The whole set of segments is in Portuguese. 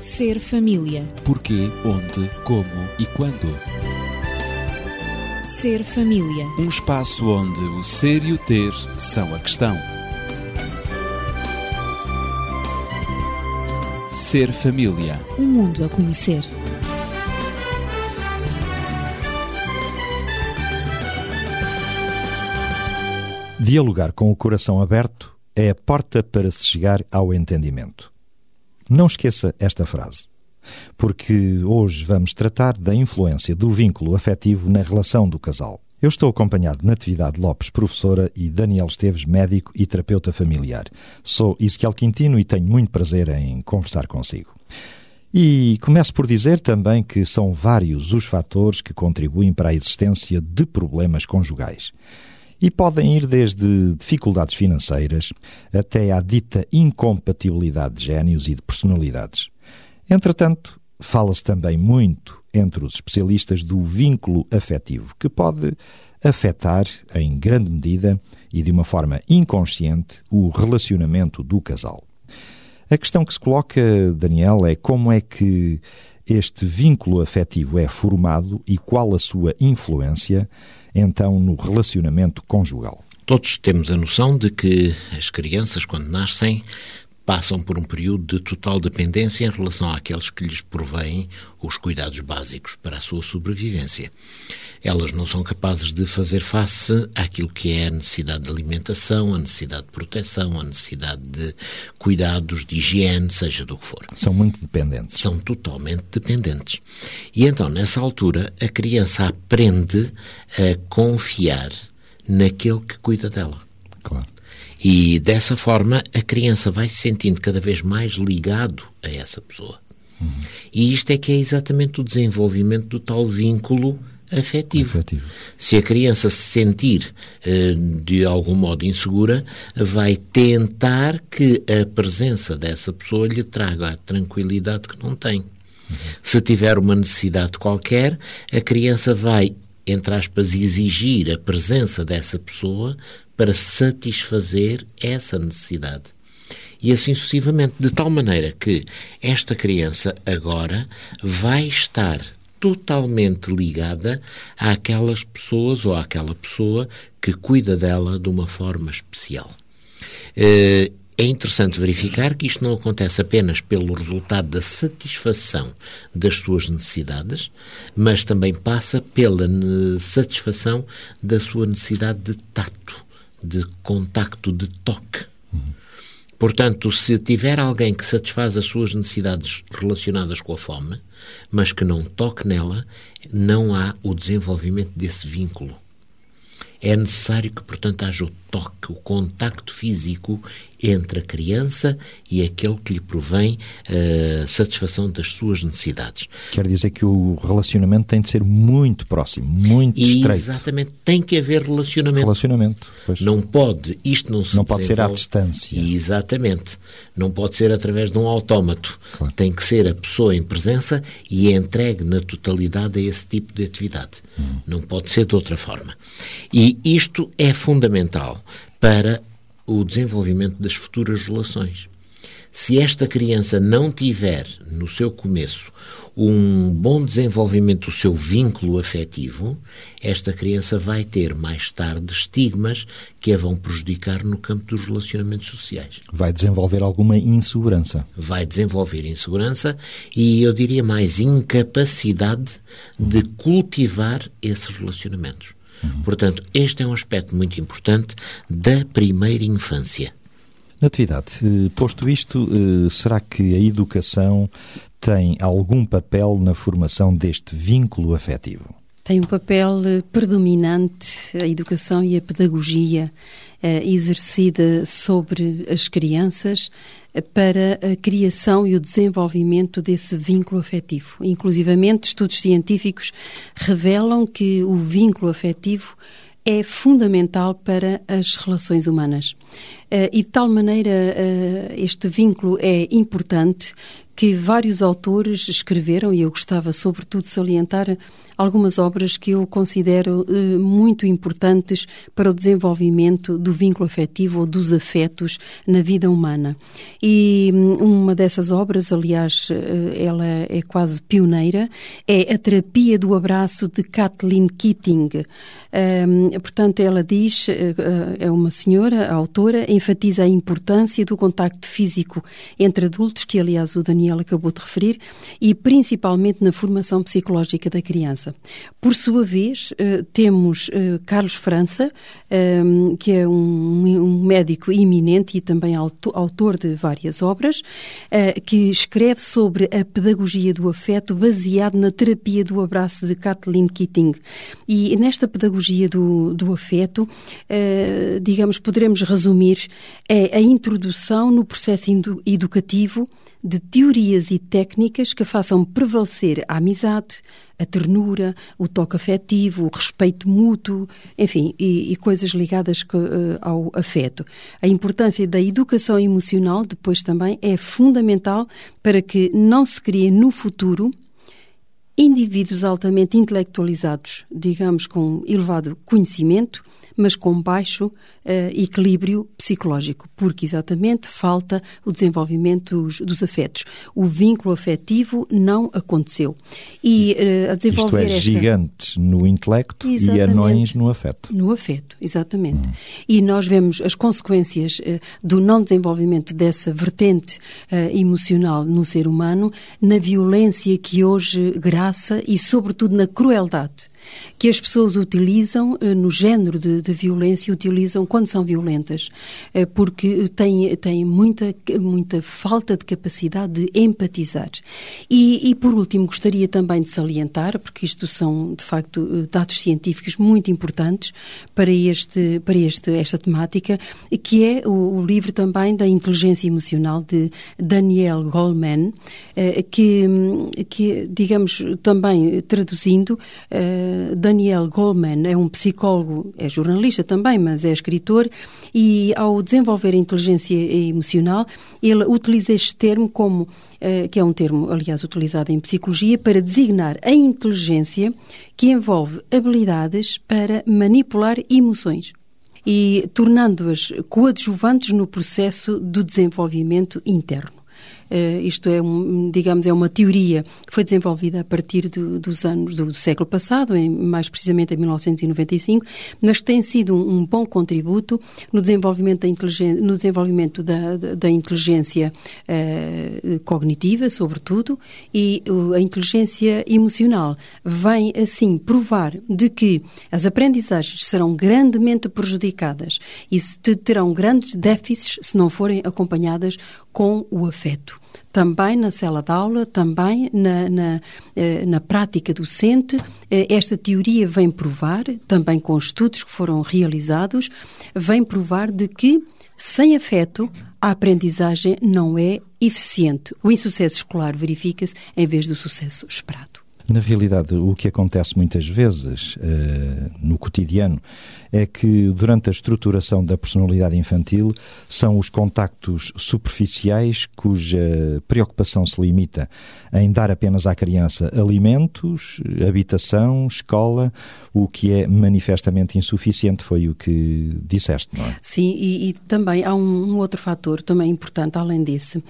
Ser família. Porquê, onde, como e quando. Ser família. Um espaço onde o ser e o ter são a questão. Ser família. Um mundo a conhecer. Dialogar com o coração aberto é a porta para se chegar ao entendimento. Não esqueça esta frase, porque hoje vamos tratar da influência do vínculo afetivo na relação do casal. Eu estou acompanhado de Natividade Lopes, professora, e Daniel Esteves, médico e terapeuta familiar. Sou Ezequiel Quintino e tenho muito prazer em conversar consigo. E começo por dizer também que são vários os fatores que contribuem para a existência de problemas conjugais e podem ir desde dificuldades financeiras até à dita incompatibilidade de génios e de personalidades. Entretanto, fala-se também muito entre os especialistas do vínculo afetivo, que pode afetar, em grande medida e de uma forma inconsciente, o relacionamento do casal. A questão que se coloca, Daniel, é como é que este vínculo afetivo é formado e qual a sua influência então no relacionamento conjugal. Todos temos a noção de que as crianças, quando nascem, passam por um período de total dependência em relação àqueles que lhes provêm os cuidados básicos para a sua sobrevivência. Elas não são capazes de fazer face àquilo que é a necessidade de alimentação, a necessidade de proteção, a necessidade de cuidados, de higiene, seja do que for. São muito dependentes. São totalmente dependentes. E então, nessa altura, a criança aprende a confiar naquele que cuida dela. Claro. E dessa forma a criança vai se sentindo cada vez mais ligado a essa pessoa. Uhum. E isto é que é exatamente o desenvolvimento do tal vínculo afetivo. afetivo. Se a criança se sentir uh, de algum modo insegura, vai tentar que a presença dessa pessoa lhe traga a tranquilidade que não tem. Uhum. Se tiver uma necessidade qualquer, a criança vai, entre aspas, exigir a presença dessa pessoa para satisfazer essa necessidade. E assim sucessivamente, de tal maneira que esta criança agora vai estar totalmente ligada àquelas pessoas ou àquela pessoa que cuida dela de uma forma especial. Eh, é interessante verificar que isto não acontece apenas pelo resultado da satisfação das suas necessidades, mas também passa pela satisfação da sua necessidade de tato de contacto, de toque. Portanto, se tiver alguém que satisfaz as suas necessidades relacionadas com a fome, mas que não toque nela, não há o desenvolvimento desse vínculo. É necessário que, portanto, haja o toque, o contacto físico entre a criança e aquele que lhe provém a uh, satisfação das suas necessidades. Quer dizer que o relacionamento tem de ser muito próximo, muito e estreito. Exatamente, tem que haver relacionamento. Relacionamento, pois. Não pode, isto não se Não pode ser à distância. Exatamente. Não pode ser através de um autómato. Claro. Tem que ser a pessoa em presença e entregue na totalidade a esse tipo de atividade. Hum. Não pode ser de outra forma. E isto é fundamental para o desenvolvimento das futuras relações. Se esta criança não tiver, no seu começo, um bom desenvolvimento do seu vínculo afetivo, esta criança vai ter mais tarde estigmas que a vão prejudicar no campo dos relacionamentos sociais. Vai desenvolver alguma insegurança. Vai desenvolver insegurança e, eu diria mais, incapacidade de cultivar esses relacionamentos. Uhum. Portanto, este é um aspecto muito importante da primeira infância. Natividade, eh, posto isto, eh, será que a educação tem algum papel na formação deste vínculo afetivo? Tem um papel eh, predominante a educação e a pedagogia exercida sobre as crianças para a criação e o desenvolvimento desse vínculo afetivo. Inclusivamente, estudos científicos revelam que o vínculo afetivo é fundamental para as relações humanas. e de tal maneira este vínculo é importante que vários autores escreveram, e eu gostava sobretudo de salientar algumas obras que eu considero eh, muito importantes para o desenvolvimento do vínculo afetivo ou dos afetos na vida humana. E hum, uma dessas obras, aliás, eh, ela é quase pioneira, é A Terapia do Abraço de Kathleen Keating. Um, portanto, ela diz, eh, é uma senhora, a autora, enfatiza a importância do contacto físico entre adultos, que aliás o Daniel acabou de referir, e principalmente na formação psicológica da criança. França. Por sua vez, eh, temos eh, Carlos França, ehm, que é um médico eminente e também autor de várias obras, eh, que escreve sobre a pedagogia do afeto baseado na terapia do abraço de Kathleen Keating. E nesta pedagogia do, do afeto, digamos, poderemos resumir é a introdução no processo educativo de teorias e técnicas que façam prevalecer a amizade, a ternura, o toque afetivo, o respeito mútuo, enfim, e, e coisas ligadas que, uh, ao afeto. A importância da educação emocional, depois também, é fundamental para que não se crie no futuro indivíduos altamente intelectualizados, digamos, com elevado conhecimento, mas com baixo uh, equilíbrio psicológico, porque exatamente falta o desenvolvimento dos, dos afetos. O vínculo afetivo não aconteceu. E uh, a desenvolver Isto é, esta... gigantes no intelecto exatamente. e anões no afeto. No afeto, exatamente. Hum. E nós vemos as consequências uh, do não desenvolvimento dessa vertente emocional no ser humano na violência que hoje graça e, sobretudo, na crueldade que as pessoas utilizam no género de, de violência utilizam quando são violentas, eh, porque têm, têm muita, muita falta de capacidade de empatizar. E, e, por último, gostaria também de salientar, porque isto são, de facto, eh, dados científicos muito importantes para, este, para este, esta temática, que é o, o livro também da inteligência emocional de Daniel Goleman, eh, que, que digamos, também traduzindo, Daniel Goleman é um psicólogo, é jornalista, jornalista também, mas é escritor, e ao desenvolver a inteligência emocional, ele utiliza este termo como, uh, que é um termo, aliás, utilizado em psicologia, para designar a inteligência que envolve habilidades para manipular emoções e tornando-as coadjuvantes no processo do desenvolvimento interno. Uh, isto é, um, digamos, é uma teoria que foi desenvolvida a partir do, dos anos do, do, século passado, em, mais precisamente em 1995, mas que tem sido um, um bom contributo no desenvolvimento da inteligência, no desenvolvimento da, da, da inteligência uh, cognitiva, sobretudo, e a inteligência emocional vem assim provar de que as aprendizagens serão grandemente prejudicadas e terão grandes déficits se não forem acompanhadas com o afeto. Também na cela de aula, também na, na, eh, na prática docente, eh, esta teoria vem provar, também com estudos que foram realizados, vem provar de que sem afeto a aprendizagem não é eficiente. O insucesso escolar verifica-se em vez do sucesso esperado. Na realidade, o que acontece muitas vezes uh, no cotidiano é que, durante a estruturação da personalidade infantil, são os contactos superficiais cuja preocupação se limita em dar apenas à criança alimentos, habitação, escola, o que é manifestamente insuficiente, foi o que disseste, não é? Sim, e, e também há um, um, outro fator também importante, além desse,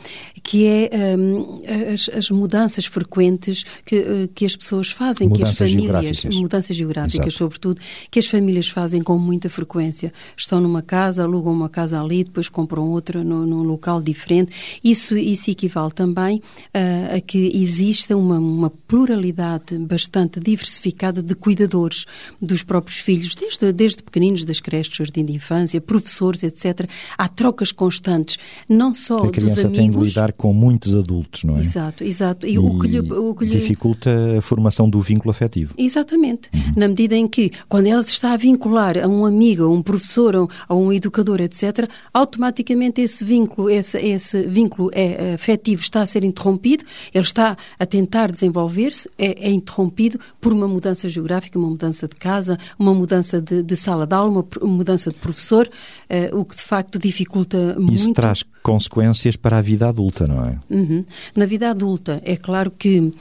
que é um, as, as, mudanças frequentes que, eh, que as pessoas fazem, mudanças que as famílias, geográficas. mudanças geográficas, Exato. sobretudo, que as famílias fazem com muita frequência. Estão numa casa, alugam uma casa ali, depois compram outra no, num local diferente. Isso, isso equivale também uh, a que exista uma, uma pluralidade bastante diversificada de cuidadores dos próprios filhos, desde, desde pequeninos, das creches, jardim de infância, professores, etc. Há trocas constantes, não só dos amigos... A criança tem de lidar com muitos adultos, não é? Exato, exato. E, e o que lhe, o que lhe... dificulta a formação do vínculo afetivo. Exatamente. Uhum. Na medida em que, quando ela se está a vincular a um amigo, a um professor, a um educador, etc., automaticamente esse vínculo, esse, esse vínculo é, afetivo está a ser interrompido, ele está a tentar desenvolver-se, é, é, interrompido por uma mudança geográfica, uma mudança de casa, uma mudança de, de sala de aula, uma mudança de professor, uh, o que de facto dificulta Isso muito. Isso traz consequências para a vida adulta, não é? Uhum. Na vida adulta, é claro que uh,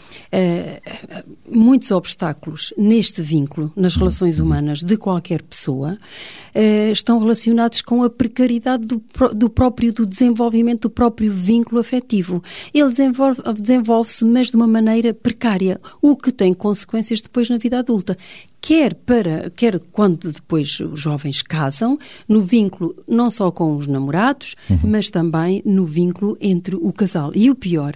muitos obstáculos neste vínculo, nas uhum. relações humanas de qualquer pessoa, uh, estão relacionados com a precariedade do, do, próprio, do desenvolvimento do próprio vínculo afetivo. Ele desenvolve-se, desenvolve mas de uma maneira precária, o que tem consequências depois na vida adulta quer para quer quando depois os jovens casam, no vínculo não só com os namorados, uhum. mas também no vínculo entre o casal. E o pior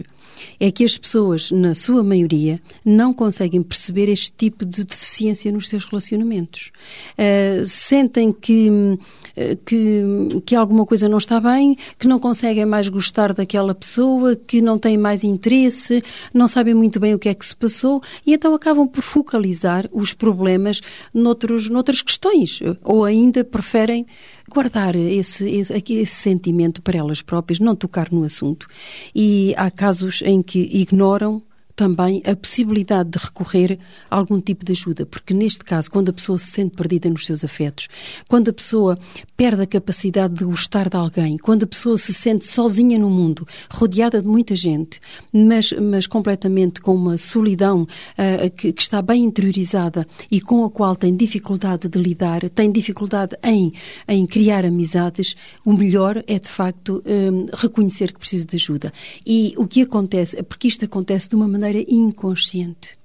é que as pessoas, na sua maioria, não conseguem perceber este tipo de deficiência nos seus relacionamentos. Uh, sentem que, uh, que, que alguma coisa não está bem, que não conseguem mais gostar daquela pessoa, que não têm mais interesse, não sabem muito bem o que é que se passou e então acabam por focalizar os problemas noutros, noutras questões ou ainda preferem guardar esse, esse, esse sentimento para elas próprias, não tocar no assunto. E há casos em que ignoram também a possibilidade de recorrer a algum tipo de ajuda, porque neste caso, quando a pessoa se sente perdida nos seus afetos, quando a pessoa perde a capacidade de gostar de alguém, quando a pessoa se sente sozinha no mundo, rodeada de muita gente, mas, mas completamente com uma solidão uh, que, que, está bem interiorizada e com a qual tem dificuldade de lidar, tem dificuldade em, em criar amizades, o melhor é de facto um, reconhecer que precisa de ajuda. E o que acontece, porque isto acontece de uma maneira maneira inconsciente.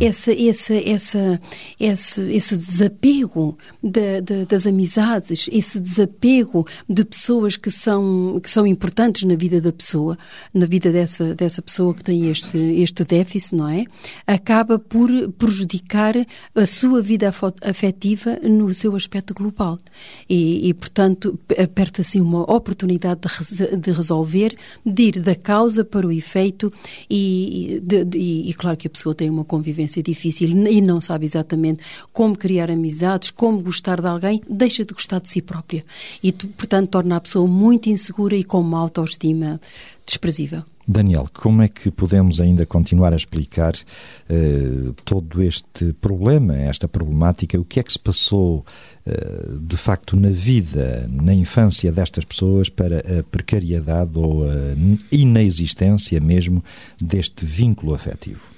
Essa, essa, essa, esse, esse desapego de, de, das amizades, esse desapego de pessoas que são, que são importantes na vida da pessoa, na vida dessa, dessa pessoa que tem este, este déficit, não é? Acaba por prejudicar a sua vida afetiva no seu aspecto global. E, e portanto, assim uma oportunidade de, de resolver, de ir da causa para o efeito e, de, e, e claro que a pessoa tem uma convivência difícil e não sabe exatamente como criar amizades, como gostar de alguém, deixa de gostar de si própria. E, portanto, torna a pessoa muito insegura e com uma autoestima desprezível. Daniel, como é que podemos ainda continuar a explicar uh, todo este problema, esta problemática? O que é que se passou uh, de facto na vida, na infância destas pessoas para a precariedade ou a inexistência mesmo deste vínculo afetivo?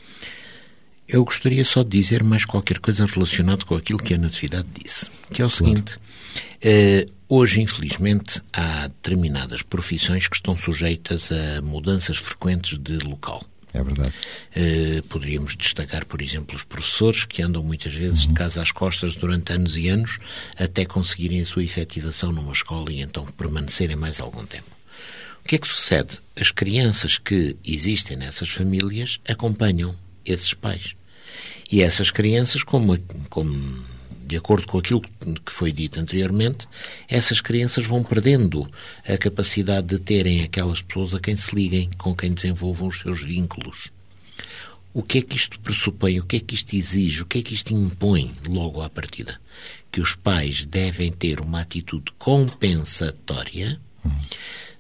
Eu gostaria só de dizer mais qualquer coisa relacionado com aquilo que a Natividade disse, que é o seguinte: uh, hoje, infelizmente, há determinadas profissões que estão sujeitas a mudanças frequentes de local. É verdade. Uh, poderíamos destacar, por exemplo, os professores que andam muitas vezes uhum. de casa às costas durante anos e anos até conseguirem a sua efetivação numa escola e então permanecerem mais algum tempo. O que é que sucede? As crianças que existem nessas famílias acompanham esses pais. E essas crianças, como, como de acordo com aquilo que foi dito anteriormente, essas crianças vão perdendo a capacidade de terem aquelas pessoas a quem se liguem, com quem desenvolvam os seus vínculos. O que é que isto pressupõe? O que é que isto exige? O que é que isto impõe logo à partida? Que os pais devem ter uma atitude compensatória. Uhum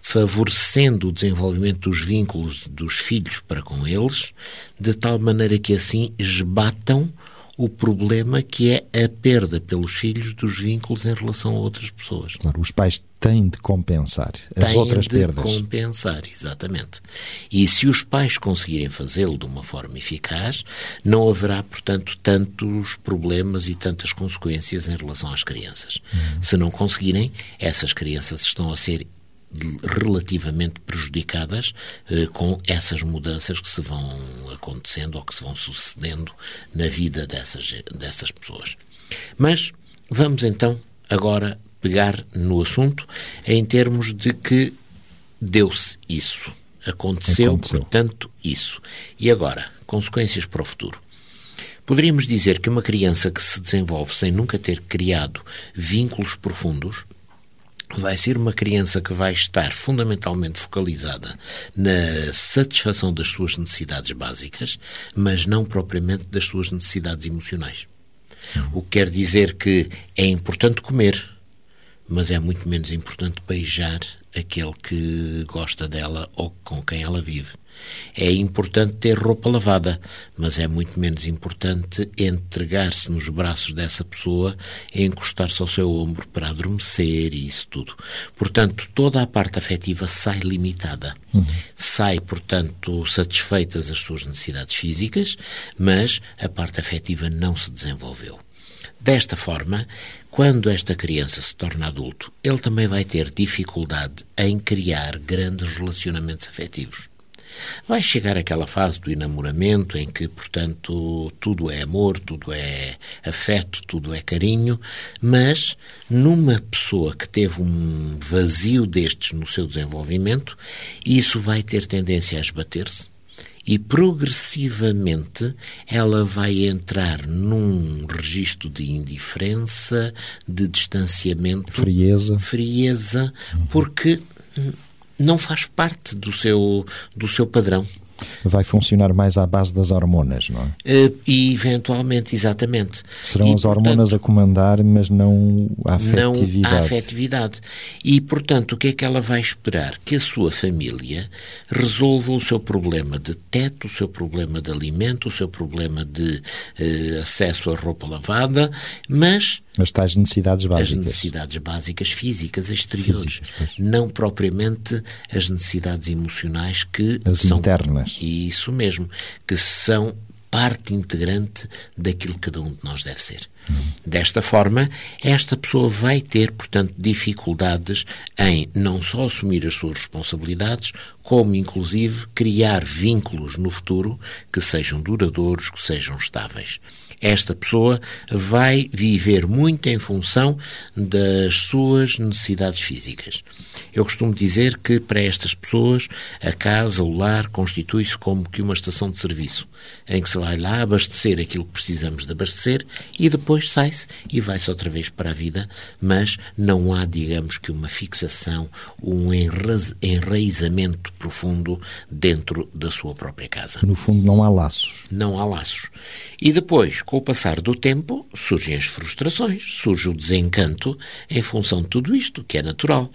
favorecendo o desenvolvimento dos vínculos dos filhos para com eles, de tal maneira que assim esbatam o problema que é a perda pelos filhos dos vínculos em relação a outras pessoas. Claro, os pais têm de compensar as têm outras de perdas. compensar, exatamente. E se os pais conseguirem fazê-lo de uma forma eficaz, não haverá, portanto, tantos problemas e tantas consequências em relação às crianças. Uhum. Se não conseguirem, essas crianças estão a ser relativamente prejudicadas eh, com essas mudanças que se vão acontecendo ou que se vão sucedendo na vida dessas, dessas pessoas. Mas vamos então agora pegar no assunto em termos de que deu-se isso. Aconteceu, Aconteceu, portanto, isso. E agora, consequências para o futuro. Poderíamos dizer que uma criança que se desenvolve sem nunca ter criado vínculos profundos vai ser uma criança que vai estar fundamentalmente focalizada na satisfação das suas necessidades básicas, mas não propriamente das suas necessidades emocionais. O que quer dizer que é importante comer, mas é muito menos importante beijar aquele que gosta dela ou com quem ela vive. É importante ter roupa lavada, mas é muito menos importante entregar-se nos braços dessa pessoa e encostar-se ao seu ombro para adormecer e isso tudo. Portanto, toda a parte afetiva sai limitada. Uhum. Sai, portanto, satisfeitas as suas necessidades físicas, mas a parte afetiva não se desenvolveu. Desta forma, quando esta criança se torna adulto, ele também vai ter dificuldade em criar grandes relacionamentos afetivos. Vai chegar aquela fase do enamoramento em que, portanto, tudo é amor, tudo é afeto, tudo é carinho, mas numa pessoa que teve um vazio destes no seu desenvolvimento, isso vai ter tendência a esbater-se e progressivamente ela vai entrar num registro de indiferença, de distanciamento, frieza, frieza, porque não faz parte do seu do seu padrão vai funcionar mais à base das hormonas, não é? Uh, e eventualmente, exatamente. Serão e, as hormonas a comandar, mas não a afetividade. Não a afetividade. E, portanto, o que é que ela vai esperar? Que a sua família resolva o seu problema de teto, o seu problema de alimento, o seu problema de uh, acesso à roupa lavada, mas as tais necessidades básicas. As necessidades básicas físicas exteriores. Físicas, não propriamente as necessidades emocionais que as são. internas. Isso mesmo. Que são parte integrante daquilo que cada um de nós deve ser. Desta forma, esta pessoa vai ter, portanto, dificuldades em não só assumir as suas responsabilidades, como inclusive criar vínculos no futuro que sejam duradouros, que sejam estáveis esta pessoa vai viver muito em função das suas necessidades físicas. Eu costumo dizer que para estas pessoas a casa, o lar, constitui-se como que uma estação de serviço, em que se vai lá abastecer aquilo que precisamos de abastecer e depois sai-se e vai-se outra vez para a vida, mas não há, digamos que, uma fixação, um enraizamento profundo dentro da sua própria casa. No fundo, não há laços. Não há laços. E depois, com o passar do tempo, surgem as frustrações, surge o desencanto em função de tudo isto, que é natural.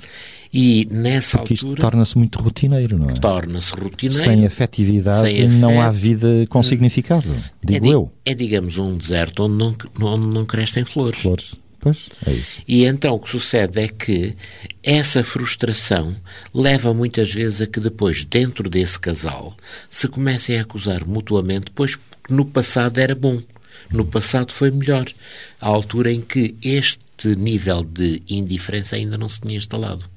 E nessa Porque altura. torna-se muito rotineiro, não é? Torna-se rotineiro. Sem afetividade sem não há vida com significado, digo é, eu. É, digamos, um deserto onde não, onde não crescem flores. Flores. Pois, é isso. E então o que sucede é que essa frustração leva muitas vezes a que depois, dentro desse casal, se comecem a acusar mutuamente, pois no passado era bom, no passado foi melhor, à altura em que este nível de indiferença ainda não se tinha instalado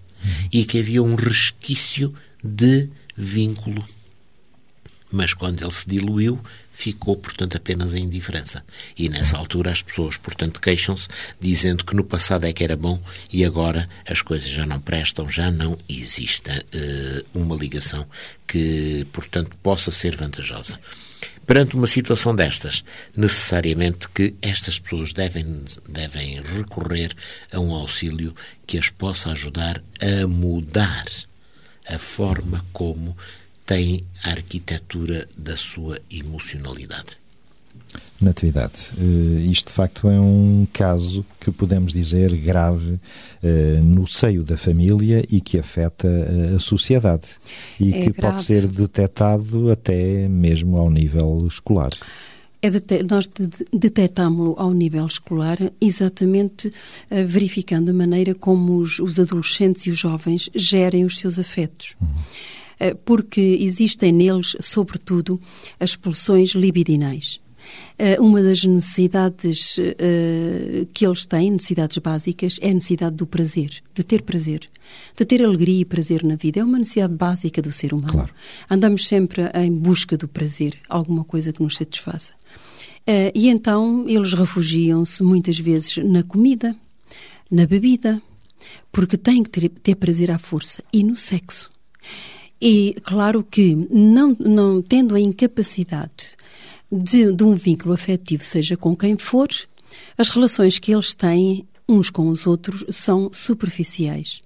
e que havia um resquício de vínculo. Mas quando ele se diluiu, ficou, portanto, apenas a indiferença. E nessa altura as pessoas, portanto, queixam-se, dizendo que no passado é que era bom e agora as coisas já não prestam, já não existe uh, uma ligação que, portanto, possa ser vantajosa. Perante uma situação destas, necessariamente que estas pessoas devem, devem recorrer a um auxílio que as possa ajudar a mudar a forma como tem a arquitetura da sua emocionalidade. Natividade. Uh, isto de facto é um caso que podemos dizer grave uh, no seio da família e que afeta uh, a sociedade e é que grave. pode ser detectado até mesmo ao nível escolar. É nós detectámos-lo ao nível escolar exatamente verificando a maneira como os, os, adolescentes e os jovens gerem os seus afetos. Uhum. Eh, porque existem neles, sobretudo, as pulsões libidinais. Eh, uma das necessidades uh, que eles têm, necessidades básicas, é a necessidade do prazer, de ter prazer, de ter alegria e prazer na vida. É uma necessidade básica do ser humano. Claro. Andamos sempre em busca do prazer, alguma coisa que nos satisfaça. Uh, e então eles refugiam-se muitas vezes na comida, na bebida, porque têm que ter, ter prazer à força, e no sexo. E claro que, não, não tendo a incapacidade de, de um vínculo afetivo, seja com quem for, as relações que eles têm uns com os outros são superficiais.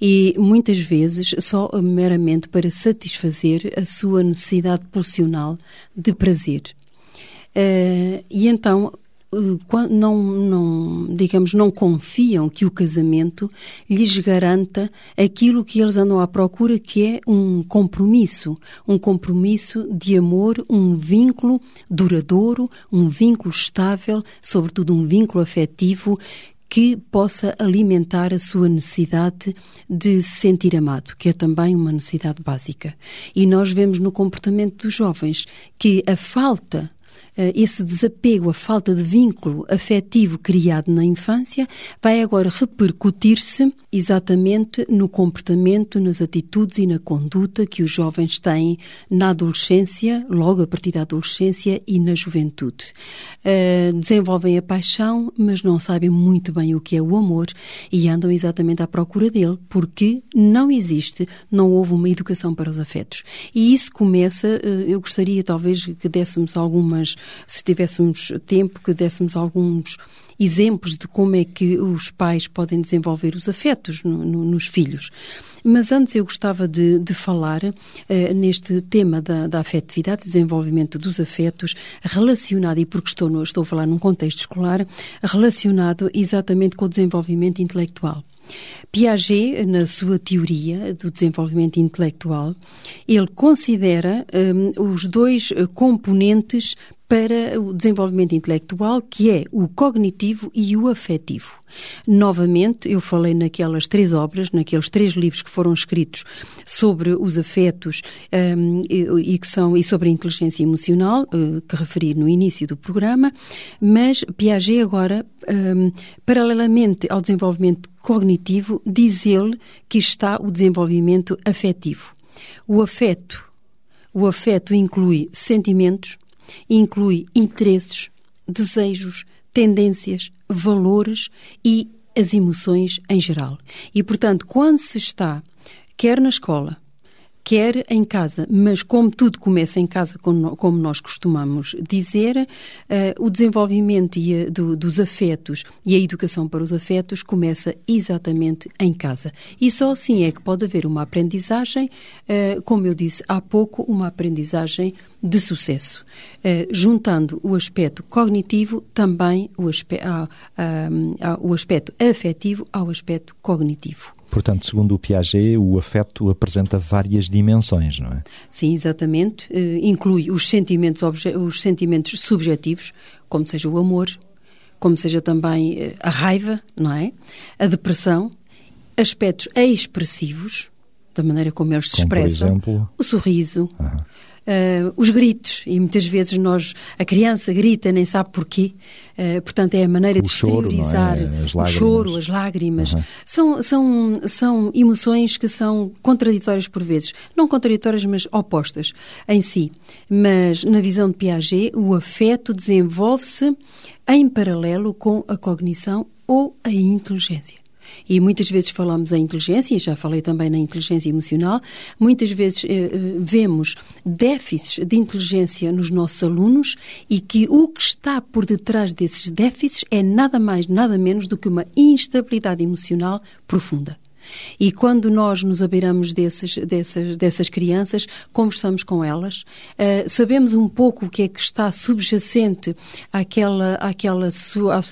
E muitas vezes só meramente para satisfazer a sua necessidade pulsional de prazer. Uh, e então não, não, digamos, não confiam que o casamento lhes garanta aquilo que eles andam à procura, que é um compromisso, um compromisso de amor, um vínculo duradouro, um vínculo estável, sobretudo um vínculo afetivo que possa alimentar a sua necessidade de se sentir amado, que é também uma necessidade básica. E nós vemos no comportamento dos jovens que a falta eh, esse desapego, a falta de vínculo afetivo criado na infância, vai agora repercutir-se exatamente no comportamento, nas atitudes e na conduta que os jovens têm na adolescência, logo a partir da adolescência e na juventude. Uh, desenvolvem a paixão, mas não sabem muito bem o que é o amor e andam exatamente à procura dele, porque não existe, não houve uma educação para os afetos. E isso começa, uh, eu gostaria talvez que dessemos algumas se tivéssemos tempo, que dessemos alguns exemplos de como é que os pais podem desenvolver os afetos no, no, nos filhos. Mas antes eu gostava de, de falar uh, neste tema da, da afetividade, desenvolvimento dos afetos, relacionado, e porque estou, estou a falar num contexto escolar, relacionado exatamente com o desenvolvimento intelectual. Piaget, na sua teoria do desenvolvimento intelectual, ele considera um, os dois eh, componentes para o desenvolvimento intelectual, que é o cognitivo e o afetivo. Novamente, eu falei naquelas três obras, naqueles três livros que foram escritos sobre os afetos um, e, que são e sobre a inteligência emocional, uh, que referi no início do programa, mas Piaget agora, um, paralelamente ao desenvolvimento cognitivo, diz ele que está o desenvolvimento afetivo. O afeto, o afeto inclui sentimentos, inclui interesses, desejos, tendências, valores e as emoções em geral. E, portanto, quando se está, quer na escola, quer em casa, mas como tudo começa em casa, como nós costumamos dizer, uh, o desenvolvimento a, do, dos afetos e a educação para os afetos começa exatamente em casa. E só assim é que pode haver uma aprendizagem, uh, como eu disse há pouco, uma aprendizagem de sucesso, uh, juntando o aspecto cognitivo também o, aspe o aspecto afetivo ao aspecto cognitivo. Portanto, segundo o Piaget, o afeto apresenta várias dimensões, não é? Sim, exatamente. Uh, inclui os sentimentos, os sentimentos subjetivos, como seja o amor, como seja também uh, a raiva, não é? A depressão, aspectos expressivos, da maneira como eles se como, expressam, exemplo... o sorriso, uh, os gritos, e muitas vezes nós, a criança grita, nem sabe porquê, uh, portanto é a maneira o de choro, exteriorizar é? o choro, as lágrimas. Uhum. São, são, são emoções que são contraditórias por vezes, não contraditórias, mas opostas em si. Mas na visão de Piaget, o afeto desenvolve-se em paralelo com a cognição ou a inteligência. E muitas vezes falamos em inteligência, e já falei também na inteligência emocional, muitas vezes eh, eh, vemos déficits de inteligência nos nossos alunos e que o que está por detrás desses déficits é nada mais, nada menos do que uma instabilidade emocional profunda. E quando nós nos abeiramos desses, dessas, dessas crianças, conversamos com elas, uh, sabemos um pouco o que é que está subjacente àquela, àquela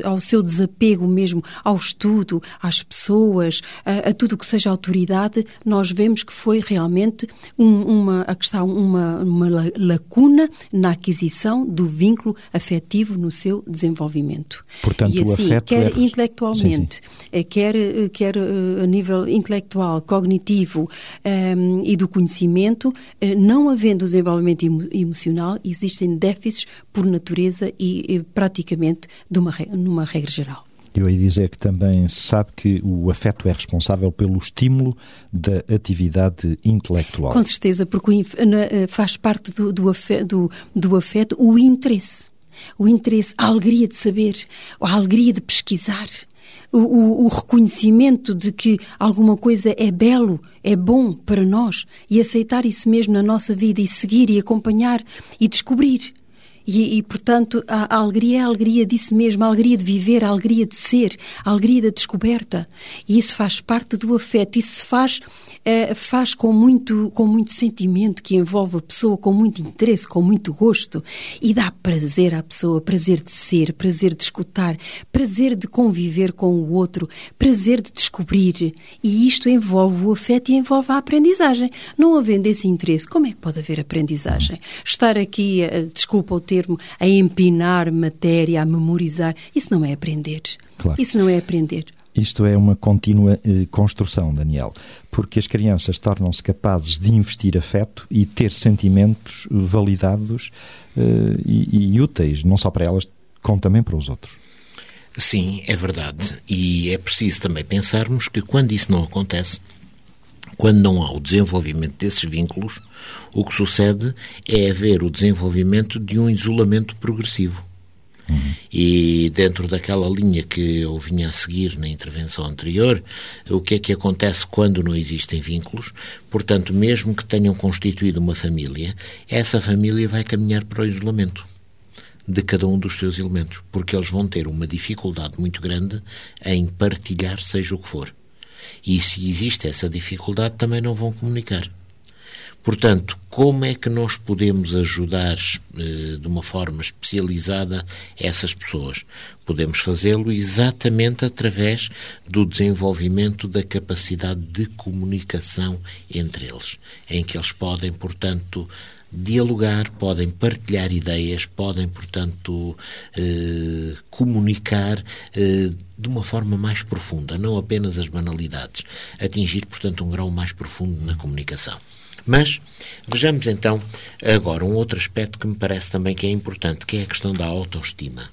ao, ao, seu desapego mesmo ao estudo, às pessoas, a, a tudo o que seja autoridade, nós vemos que foi realmente um, uma, a questão, uma, uma lacuna na aquisição do vínculo afetivo no seu desenvolvimento. Portanto, e assim, o afeto quer é... intelectualmente, sim, sim. Eh, quer, quer a nível intelectual, cognitivo um, ehm, e do conhecimento, uh, não havendo desenvolvimento emo emocional, existem déficits por natureza e, e praticamente uma, numa regra geral. Eu ia dizer que também sabe que o afeto é responsável pelo estímulo da atividade intelectual. Com certeza, porque eh, faz parte do, do, afeto, do, do afeto o interesse. O interesse, a alegria de saber, a alegria de pesquisar, o, o, o, reconhecimento de que alguma coisa é belo, é bom para nós e aceitar isso mesmo na nossa vida e seguir e acompanhar e descobrir. E, e, portanto, a, a, alegria é a alegria disso mesmo, a alegria de viver, a alegria de ser, a alegria da descoberta. E isso faz parte do afeto, isso se faz, é, faz com, muito, com muito sentimento que envolve a pessoa, com muito interesse, com muito gosto. E dá prazer à pessoa, prazer de ser, prazer de escutar, prazer de conviver com o outro, prazer de descobrir. E isto envolve o afeto e envolve a aprendizagem. Não havendo esse interesse, como é que pode haver aprendizagem? Estar aqui, desculpa o termo, a empinar matéria, a memorizar, isso não é aprender. Claro. Isso não é aprender. Isto é uma contínua eh, construção, Daniel, porque as crianças tornam-se capazes de investir afeto e ter sentimentos validados eh, e, e úteis, não só para elas, como também para os outros. Sim, é verdade. E é preciso também pensarmos que quando isso não acontece, quando não há o desenvolvimento desses vínculos, o que sucede é haver o desenvolvimento de um isolamento progressivo. Uhum. E dentro daquela linha que eu vinha a seguir na intervenção anterior, o que é que acontece quando não existem vínculos? Portanto, mesmo que tenham constituído uma família, essa família vai caminhar para o isolamento de cada um dos seus elementos, porque eles vão ter uma dificuldade muito grande em partilhar, seja o que for. E se existe essa dificuldade, também não vão comunicar. Portanto, como é que nós podemos ajudar eh, de uma forma especializada essas pessoas? Podemos fazê-lo exatamente através do desenvolvimento da capacidade de comunicação entre eles, em que eles podem, portanto, dialogar, podem partilhar ideias, podem, portanto, eh, comunicar eh, de uma forma mais profunda, não apenas as banalidades, atingir, portanto, um grau mais profundo na comunicação. Mas vejamos então agora um outro aspecto que me parece também que é importante, que é a questão da autoestima.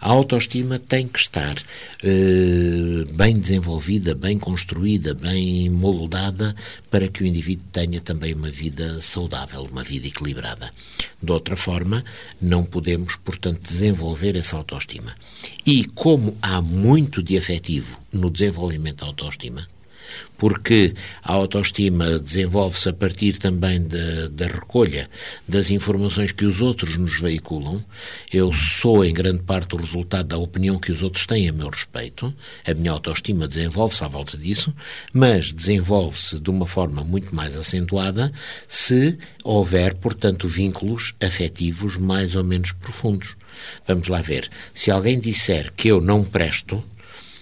A autoestima tem que estar eh, bem desenvolvida, bem construída, bem moldada para que o indivíduo tenha também uma vida saudável, uma vida equilibrada. De outra forma, não podemos, portanto, desenvolver essa autoestima. E como há muito de afetivo no desenvolvimento da autoestima, porque a autoestima desenvolve-se a partir também da, da, recolha das informações que os outros nos veiculam. Eu sou, em grande parte, o resultado da opinião que os outros têm a meu respeito. A minha autoestima desenvolve-se à volta disso, mas desenvolve-se de uma forma muito mais acentuada se houver, portanto, vínculos afetivos mais ou menos profundos. Vamos lá ver. Se alguém disser que eu não presto,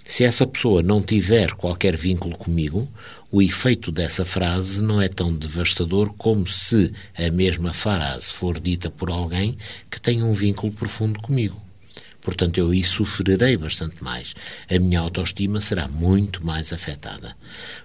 se essa pessoa não tiver qualquer vínculo comigo, o efeito dessa frase não é tão devastador como se a mesma frase for dita por alguém que tem um vínculo profundo comigo. Portanto, eu aí sofrerei bastante mais. A minha autoestima será muito mais afetada.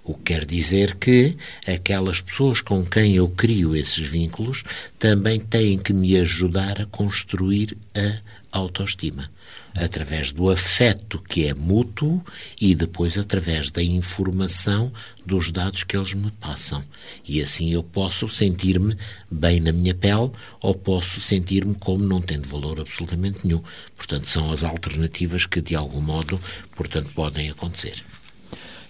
O que quer dizer que aquelas pessoas com quem eu crio esses vínculos também têm que me ajudar a construir a autoestima através do afeto que é mútuo e depois através da informação dos dados que eles me passam. E assim eu posso sentir-me bem na minha pele ou posso sentir-me como não tendo valor absolutamente nenhum. Portanto, são as alternativas que de algum modo, portanto, podem acontecer.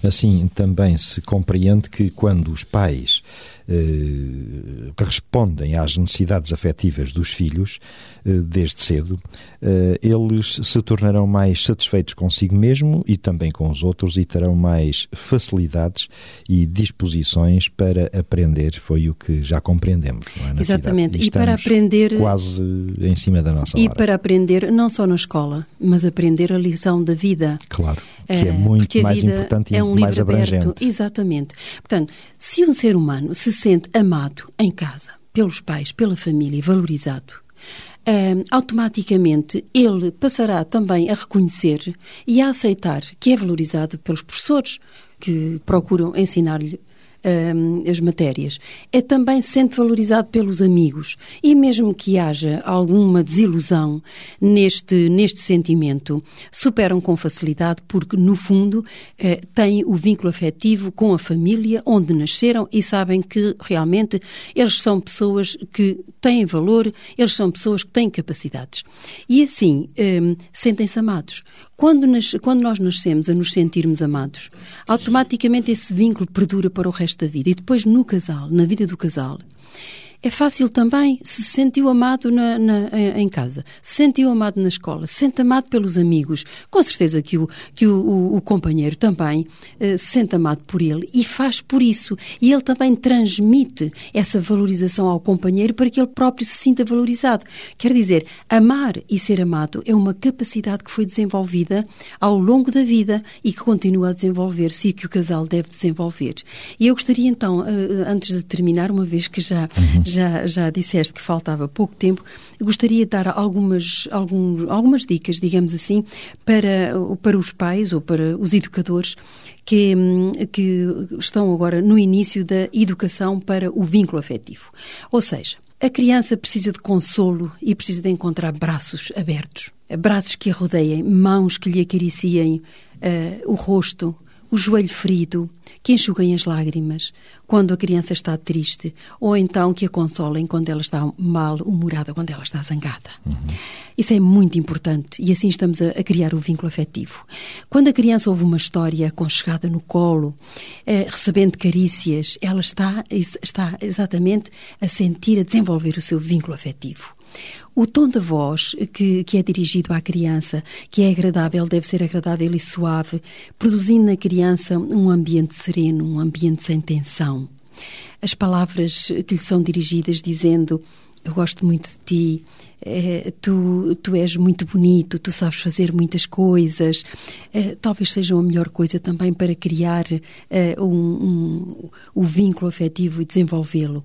Assim, também se compreende que quando os pais eh, respondem às necessidades afetivas dos filhos desde cedo, eh, eles se tornarão mais satisfeitos consigo mesmo e também com os outros e terão mais facilidades e disposições para aprender. Foi o que já compreendemos. É, Exatamente. E, e para aprender quase em cima da nossa e hora. para aprender não só na escola, mas aprender a lição da vida. Claro, que é muito mais importante é um e mais abrangente. Aberto. Exatamente. Portanto, se um ser humano se sente amado em casa, pelos pais, pela família, valorizado, Automaticamente ele passará também a reconhecer e a aceitar que é valorizado pelos professores que procuram ensinar-lhe um, as matérias, é também se sente valorizado pelos amigos. E mesmo que haja alguma desilusão neste, neste sentimento, superam com facilidade porque, no fundo, eh, têm o vínculo afetivo com a família onde nasceram e sabem que realmente eles são pessoas que têm valor, eles são pessoas que têm capacidades. E assim, um, sentem-se amados. Quando, nas, quando nós nascemos a nos sentirmos amados, automaticamente esse vínculo perdura para o resto da vida. E depois, no casal, na vida do casal, É fácil também se sentiu amado na, na, em casa, se sentiu amado na escola, se sente amado pelos amigos. Com certeza que o, que o, o, o companheiro também uh, se sente amado por ele e faz por isso. E ele também transmite essa valorização ao companheiro para que ele próprio se sinta valorizado. Quer dizer, amar e ser amado é uma capacidade que foi desenvolvida ao longo da vida e que continua a desenvolver-se e que o casal deve desenvolver. E eu gostaria então, uh, antes de terminar, uma vez que já. Uhum já, já disseste que faltava pouco tempo, gostaria de dar algumas, alguns, algumas dicas, digamos assim, para, para os pais ou para os educadores que, que estão agora no início da educação para o vínculo afetivo. Ou seja, a criança precisa de consolo e precisa de encontrar braços abertos, braços que a rodeiem, mãos que lhe acariciem uh, o rosto, o joelho ferido, que enxuguem as lágrimas quando a criança está triste, ou então que a consolem quando ela está mal-humorada, quando ela está zangada. Uhum. Isso é muito importante e assim estamos a, a, criar o vínculo afetivo. Quando a criança ouve uma história aconchegada no colo, eh, recebendo carícias, ela está, está exatamente a sentir, a desenvolver o seu vínculo afetivo. O tom de voz que, que é dirigido à criança, que é agradável, deve ser agradável e suave, produzindo na criança um ambiente sereno, um ambiente sem tensão. As palavras que lhe são dirigidas dizendo eu gosto muito de ti, é, tu, tu és muito bonito, tu sabes fazer muitas coisas, é, talvez sejam a melhor coisa também para criar é, um, um, o vínculo afetivo e desenvolvê-lo.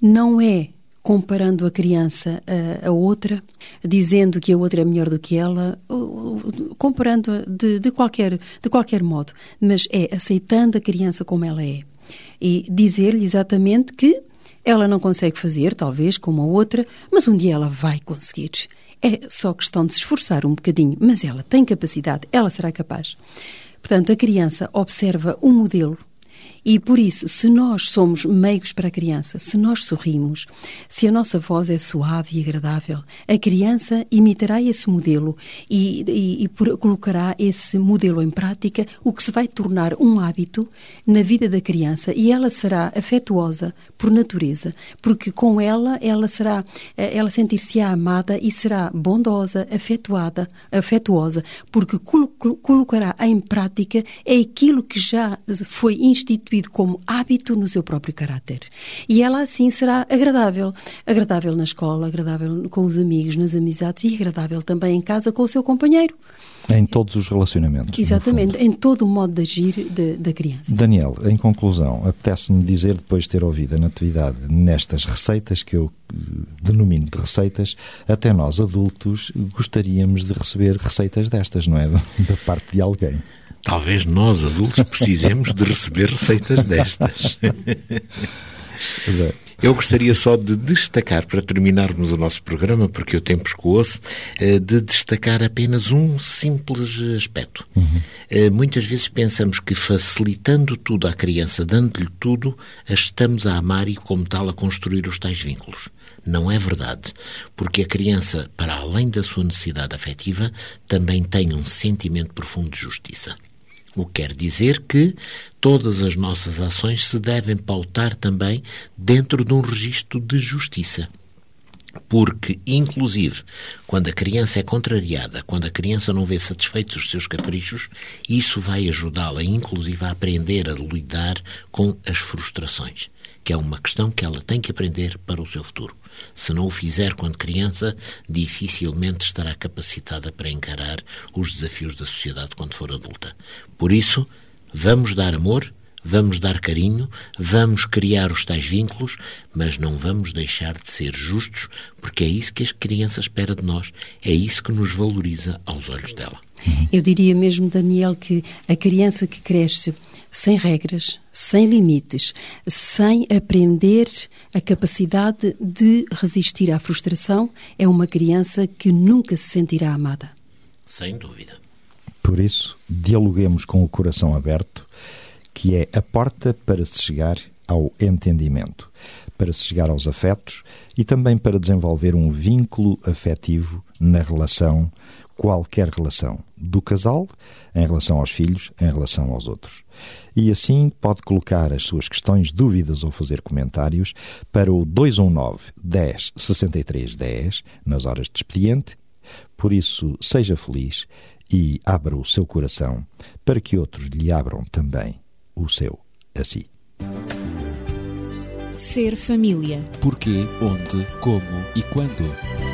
Não é comparando a criança a, a, outra, dizendo que a outra é melhor do que ela, comparando de, de, qualquer, de qualquer modo, mas é aceitando a criança como ela é e dizer-lhe exatamente que ela não consegue fazer, talvez, como a outra, mas um dia ela vai conseguir. É só questão de se esforçar um bocadinho, mas ela tem capacidade, ela será capaz. Portanto, a criança observa um modelo e por isso, se nós somos meigos para a criança, se nós sorrimos, se a nossa voz é suave e agradável, a criança imitará esse modelo e, e, e por, colocará esse modelo em prática, o que se vai tornar um hábito na vida da criança. E ela será afetuosa por natureza, porque com ela ela será, eh, ela sentir-se-á amada e será bondosa, afetuada, afetuosa, porque colo colocará em prática aquilo que já foi instituído como hábito no seu próprio caráter. E ela assim será agradável. Agradável na escola, agradável com os amigos, nas amizades e agradável também em casa com o seu companheiro. Em todos os relacionamentos. Exatamente, em todo o modo de agir de, da criança. Daniel, em conclusão, apetece-me dizer, depois de ter ouvido a Natividade nestas receitas, que eu eh, denomino de receitas, até nós adultos gostaríamos de receber receitas destas, não é? Da parte de alguém. Talvez nós, adultos, precisemos de receber receitas destas. Eu gostaria só de destacar, para terminarmos o nosso programa, porque o tempo escoou-se, eh, de destacar apenas um simples aspecto. Uhum. Muitas vezes pensamos que facilitando tudo à criança, dando-lhe tudo, a estamos a amar e, como tal, a construir os tais vínculos. Não é verdade, porque a criança, para além da sua necessidade afetiva, também tem um sentimento profundo de justiça. O que quer dizer que todas as nossas ações se devem pautar também dentro de um registro de justiça. Porque, inclusive, quando a criança é contrariada, quando a criança não vê satisfeitos os seus caprichos, isso vai ajudá-la, inclusive, a aprender a lidar com as frustrações, que é uma questão que ela tem que aprender para o seu futuro. Se não o fizer quando criança, dificilmente estará capacitada para encarar os desafios da sociedade quando for adulta. Por isso, vamos dar amor, vamos dar carinho, vamos criar os tais vínculos, mas não vamos deixar de ser justos, porque é isso que a criança espera de nós, é isso que nos valoriza aos olhos dela. Eu diria mesmo, Daniel, que a criança que cresce sem regras, sem limites, sem aprender a capacidade de resistir à frustração, é uma criança que nunca se sentirá amada. Sem dúvida. Por isso, dialoguemos com o coração aberto, que é a porta para se chegar ao entendimento, para se chegar aos afetos e também para desenvolver um vínculo afetivo na relação qualquer relação do casal em relação aos filhos, em relação aos outros. E assim pode colocar as suas questões, dúvidas ou fazer comentários para o 219 10 63 10 nas horas de expediente. Por isso, seja feliz e abra o seu coração para que outros lhe abram também o seu a si. Ser família. Porquê, onde, como e quando.